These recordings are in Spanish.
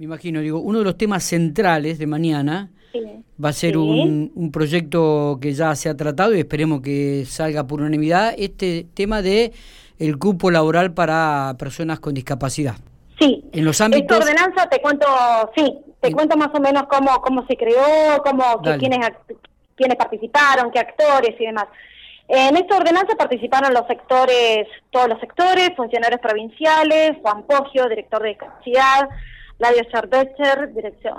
Me imagino, digo, uno de los temas centrales de mañana va a ser un, un, proyecto que ya se ha tratado y esperemos que salga por unanimidad, este tema de el cupo laboral para personas con discapacidad. Sí. En los ámbitos... Esta ordenanza te cuento, sí, te cuento más o menos cómo, cómo se creó, cómo, quiénes, quiénes participaron, qué actores y demás. En esta ordenanza participaron los sectores, todos los sectores, funcionarios provinciales, Juan Poggio, director de discapacidad, Ladio Scharbecher,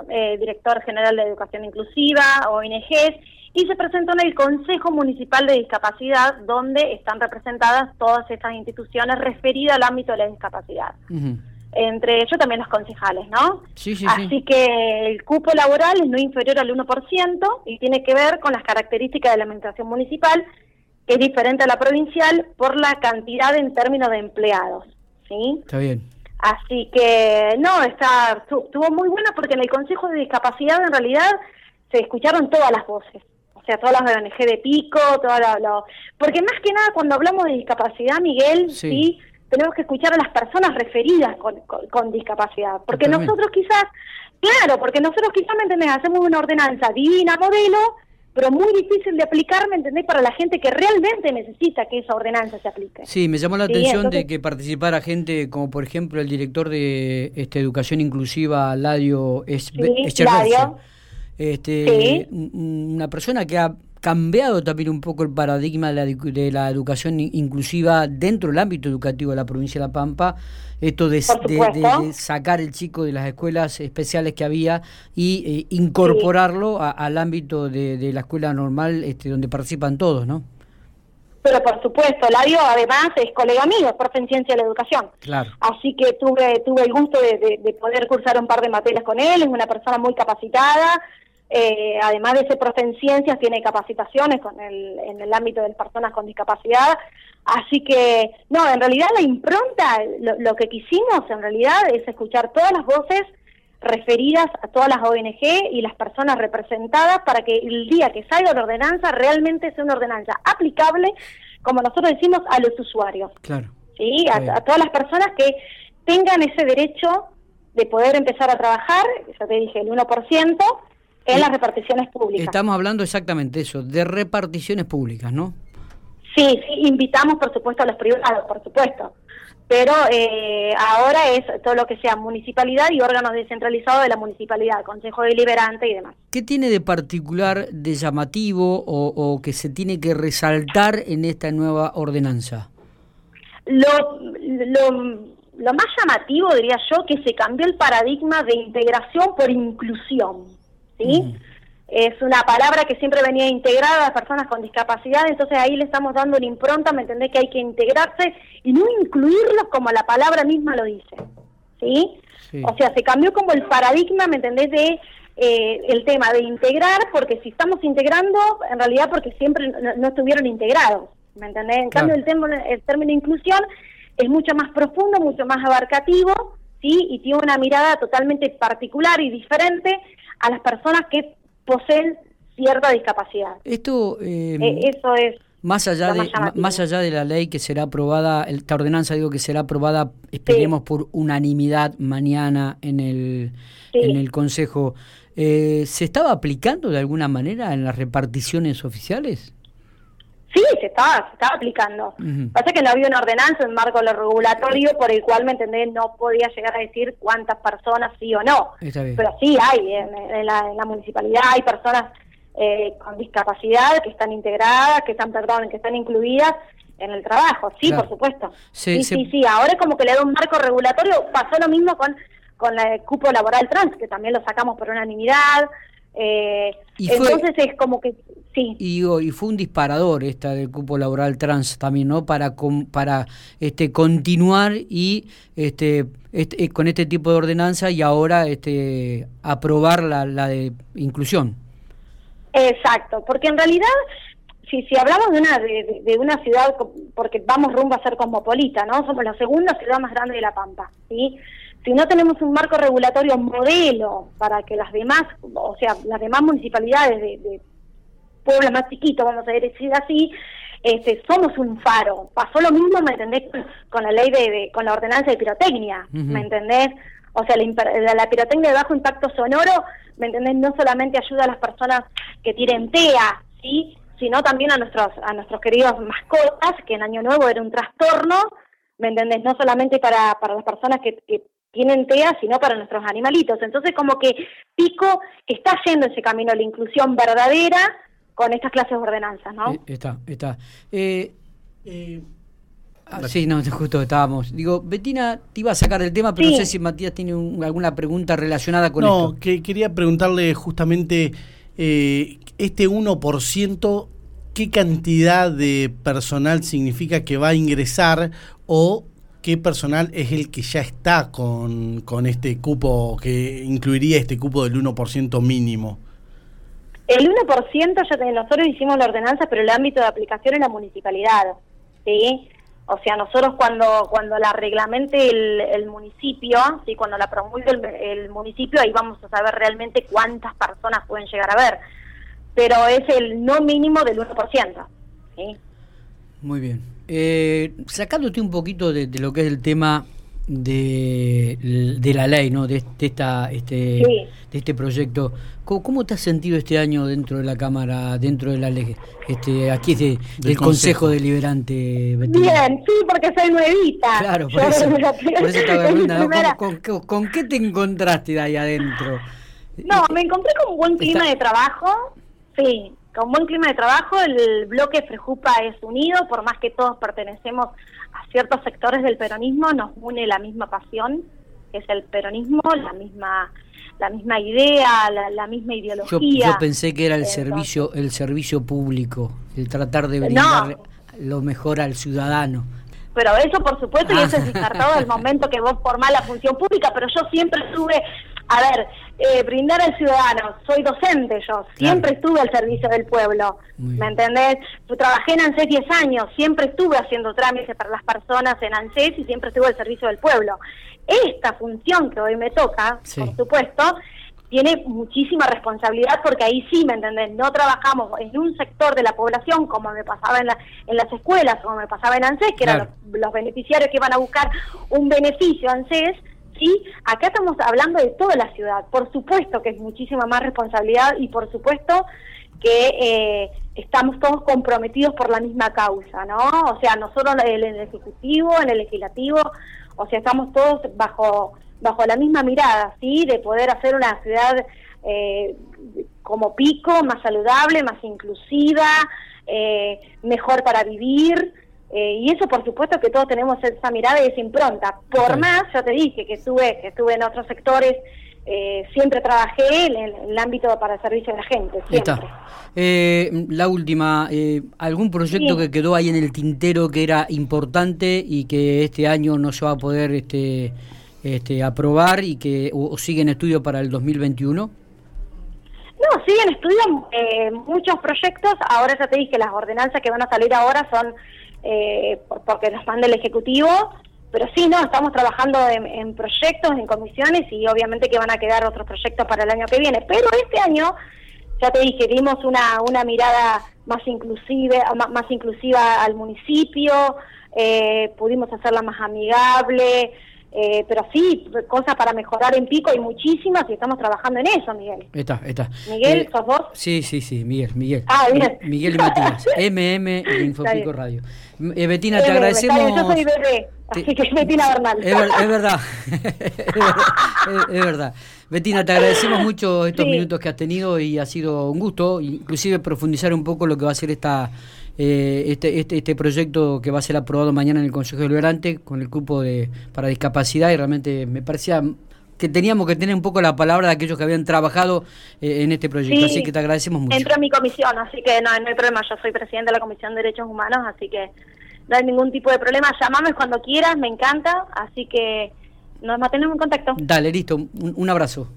eh, director general de Educación Inclusiva, ONGs, y se presentó en el Consejo Municipal de Discapacidad, donde están representadas todas estas instituciones referidas al ámbito de la discapacidad. Entre ellos también los concejales, ¿no? Sí, sí, Así que el cupo laboral es no inferior al 1% y tiene que ver con las características de la administración municipal es diferente a la provincial por la cantidad en términos de empleados. ¿sí? Está bien. Así que, no, está, estuvo muy bueno porque en el Consejo de Discapacidad en realidad se escucharon todas las voces. O sea, todas las ONG de pico, todas las... Porque más que nada cuando hablamos de discapacidad, Miguel, sí, tenemos que escuchar a las personas referidas con, con, discapacidad. Porque nosotros quizás, claro, porque nosotros quizás, ¿me entendés? Hacemos una ordenanza divina, modelo, pero muy difícil de aplicar, ¿me entendés? Para la gente que realmente necesita que esa ordenanza se aplique. Sí, me llamó la atención de que participara gente como, por ejemplo, el director de este, Educación Inclusiva, Ladio es Este, Una persona que ha cambiado también un poco el paradigma de la, de la educación inclusiva dentro del ámbito educativo de la provincia de La Pampa esto de, sacar el chico de las escuelas especiales que había y eh, incorporarlo al ámbito de, la escuela normal este, donde participan todos, ¿no? Pero por supuesto, Ladio además es colega mío, es profe en ciencia de la educación. Claro. Así que tuve tuve el gusto de, poder cursar un par de materias con él, es una persona muy capacitada, eh, además de ser profe en ciencias, tiene capacitaciones con el, en el ámbito de personas con discapacidad, Así que, no, en realidad la impronta, lo, que quisimos en realidad es escuchar todas las voces referidas a todas las ONG y las personas representadas para que el día que salga la ordenanza realmente sea una ordenanza aplicable, como nosotros decimos, a los usuarios. Claro. ¿sí? A, todas las personas que tengan ese derecho de poder empezar a trabajar, ya te dije, el 1%, en las reparticiones públicas. Estamos hablando exactamente eso, de reparticiones públicas, ¿no? Sí, sí, invitamos por supuesto a los privados, por supuesto. Pero eh, ahora es todo lo que sea municipalidad y órganos descentralizados de la municipalidad, Consejo Deliberante y demás. ¿Qué tiene de particular, de llamativo o, que se tiene que resaltar en esta nueva ordenanza? Lo, lo, lo más llamativo, diría yo, que se cambió el paradigma de integración por inclusión. ¿Sí? es una palabra que siempre venía integrada a las personas con discapacidad, entonces ahí le estamos dando una impronta, ¿me entendés? Que hay que integrarse y no incluirlos como la palabra misma lo dice, ¿sí? O sea, se cambió como el paradigma, ¿me entendés? De eh, el tema de integrar, porque si estamos integrando, en realidad porque siempre no, estuvieron integrados, ¿me entendés? En cambio, el, término, el término inclusión es mucho más profundo, mucho más abarcativo, ¿sí? Y tiene una mirada totalmente particular y diferente a las personas que poseen cierta discapacidad. Esto, eh, eso es más allá de más allá de la ley que será aprobada, esta ordenanza digo que será aprobada, esperemos por unanimidad mañana en el en el Consejo. Eh, ¿Se estaba aplicando de alguna manera en las reparticiones oficiales? Sí, se estaba, se estaba aplicando. Pasa que no había una ordenanza en marco regulatorio por el cual, ¿me entendés? No podía llegar a decir cuántas personas sí o no. Pero sí hay, en, la, municipalidad hay personas eh, con discapacidad que están integradas, que están, perdón, que están incluidas en el trabajo. Sí, por supuesto. sí, sí, sí. Ahora es como que le da un marco regulatorio. Pasó lo mismo con, con el cupo laboral trans, que también lo sacamos por unanimidad. Eh, entonces es como que sí. Y, y fue un disparador esta del cupo laboral trans también, ¿no? Para para este continuar y este, este, con este tipo de ordenanza y ahora este aprobar la, la de inclusión. Exacto, porque en realidad si, si hablamos de una de, de, una ciudad, porque vamos rumbo a ser cosmopolita, ¿no? Somos la segunda ciudad más grande de La Pampa, ¿sí? Si no tenemos un marco regulatorio modelo para que las demás, o sea, las demás municipalidades de, pueblos más chiquitos, vamos a decir así, este, somos un faro. Pasó lo mismo, ¿me entendés? Con la ley de, con la ordenanza de pirotecnia, ¿me entendés? O sea, la, la, pirotecnia de bajo impacto sonoro, ¿me entendés? No solamente ayuda a las personas que tienen TEA, ¿sí? Sino también a nuestros, a nuestros queridos mascotas, que en Año Nuevo era un trastorno, ¿me entendés? No solamente para, para las personas que, que tienen TEA, sino para nuestros animalitos. Entonces, como que Pico está yendo ese camino a la inclusión verdadera con estas clases de ordenanzas, ¿no? Eh, está, está. Eh, eh, ah, sí, no, justo estábamos. Digo, Betina te iba a sacar el tema, pero no sé si Matías tiene alguna pregunta relacionada con esto. No, que quería preguntarle justamente este 1%, ¿qué cantidad de personal significa que va a ingresar o qué personal es el que ya está con, con este cupo, que incluiría este cupo del 1% mínimo? El 1% ya nosotros hicimos la ordenanza, pero el ámbito de aplicación es la municipalidad, ¿sí? O sea, nosotros cuando cuando la reglamente el, municipio, ¿sí? cuando la promulgue el, municipio, ahí vamos a saber realmente cuántas personas pueden llegar a ver. Pero es el no mínimo del 1%. ¿sí? Muy bien. Eh, sacándote un poquito de, lo que es el tema de, de la ley, ¿no? De, esta, este, de este proyecto. ¿Cómo, te has sentido este año dentro de la Cámara, dentro de la ley, este, aquí de, del, Consejo. Deliberante? Bien, sí, porque soy nuevita. Claro, por eso, por eso estaba ¿Con, qué te encontraste de ahí adentro? No, me encontré con un buen clima de trabajo, sí, con buen clima de trabajo, el bloque Frejupa es unido, por más que todos pertenecemos a ciertos sectores del peronismo, nos une la misma pasión, que es el peronismo, la misma la misma idea, la, misma ideología. Yo, pensé que era el servicio el servicio público, el tratar de brindar lo mejor al ciudadano. Pero eso, por supuesto, y eso es descartado del momento que vos formás la función pública, pero yo siempre estuve a ver, eh, brindar al ciudadano, soy docente yo, siempre estuve al servicio del pueblo, ¿me entendés? Trabajé en ANSES 10 años, siempre estuve haciendo trámites para las personas en ANSES y siempre estuve al servicio del pueblo. Esta función que hoy me toca, por supuesto, tiene muchísima responsabilidad porque ahí sí, ¿me entendés? No trabajamos en un sector de la población como me pasaba en, en las escuelas, como me pasaba en ANSES, que eran los, los, beneficiarios que iban a buscar un beneficio ANSES, ¿sí? Acá estamos hablando de toda la ciudad. Por supuesto que es muchísima más responsabilidad y por supuesto que eh, estamos todos comprometidos por la misma causa, ¿no? O sea, nosotros en el Ejecutivo, en el Legislativo, o sea, estamos todos bajo, bajo la misma mirada, ¿sí? De poder hacer una ciudad eh, como pico, más saludable, más inclusiva, eh, mejor para vivir, eh, y eso por supuesto que todos tenemos esa mirada y esa impronta. Por más, ya te dije que estuve, que estuve en otros sectores, eh, siempre trabajé en el, ámbito para el servicio de la gente. Siempre. Eh, la última, ¿algún proyecto que quedó ahí en el tintero que era importante y que este año no se va a poder este, este, aprobar y que o, sigue en estudio para el 2021? No, siguen en estudio muchos proyectos. Ahora ya te dije, las ordenanzas que van a salir ahora son eh, porque nos manda el Ejecutivo, pero sí, no, estamos trabajando en, proyectos, en comisiones y obviamente que van a quedar otros proyectos para el año que viene. Pero este año, ya te dije, dimos una, una mirada más inclusiva, más, inclusiva al municipio, eh, pudimos hacerla más amigable, eh, pero sí, cosas para mejorar en Pico hay muchísimas y estamos trabajando en eso, Miguel. Está, está. Miguel, eh, ¿sos vos? Sí, sí, sí, Miguel, Miguel. Ah, bien. Miguel y Matías, MM de Infopico Radio. Eh, Betina, te agradecemos. yo soy bebé, así que es Betina Bernal. Es, verdad, es, verdad. Betina, te agradecemos mucho estos minutos que has tenido y ha sido un gusto, inclusive profundizar un poco lo que va a ser esta eh, este, este, este proyecto que va a ser aprobado mañana en el Consejo Deliberante con el cupo de, para discapacidad y realmente me parecía que teníamos que tener un poco la palabra de aquellos que habían trabajado eh, en este proyecto, así que te agradecemos mucho. Entro a mi comisión, así que no, no hay problema, yo soy presidente de la Comisión de Derechos Humanos, así que no hay ningún tipo de problema, llamame cuando quieras, me encanta, así que nos mantenemos en contacto. Dale, listo, un, abrazo.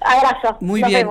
Abrazo. Muy bien.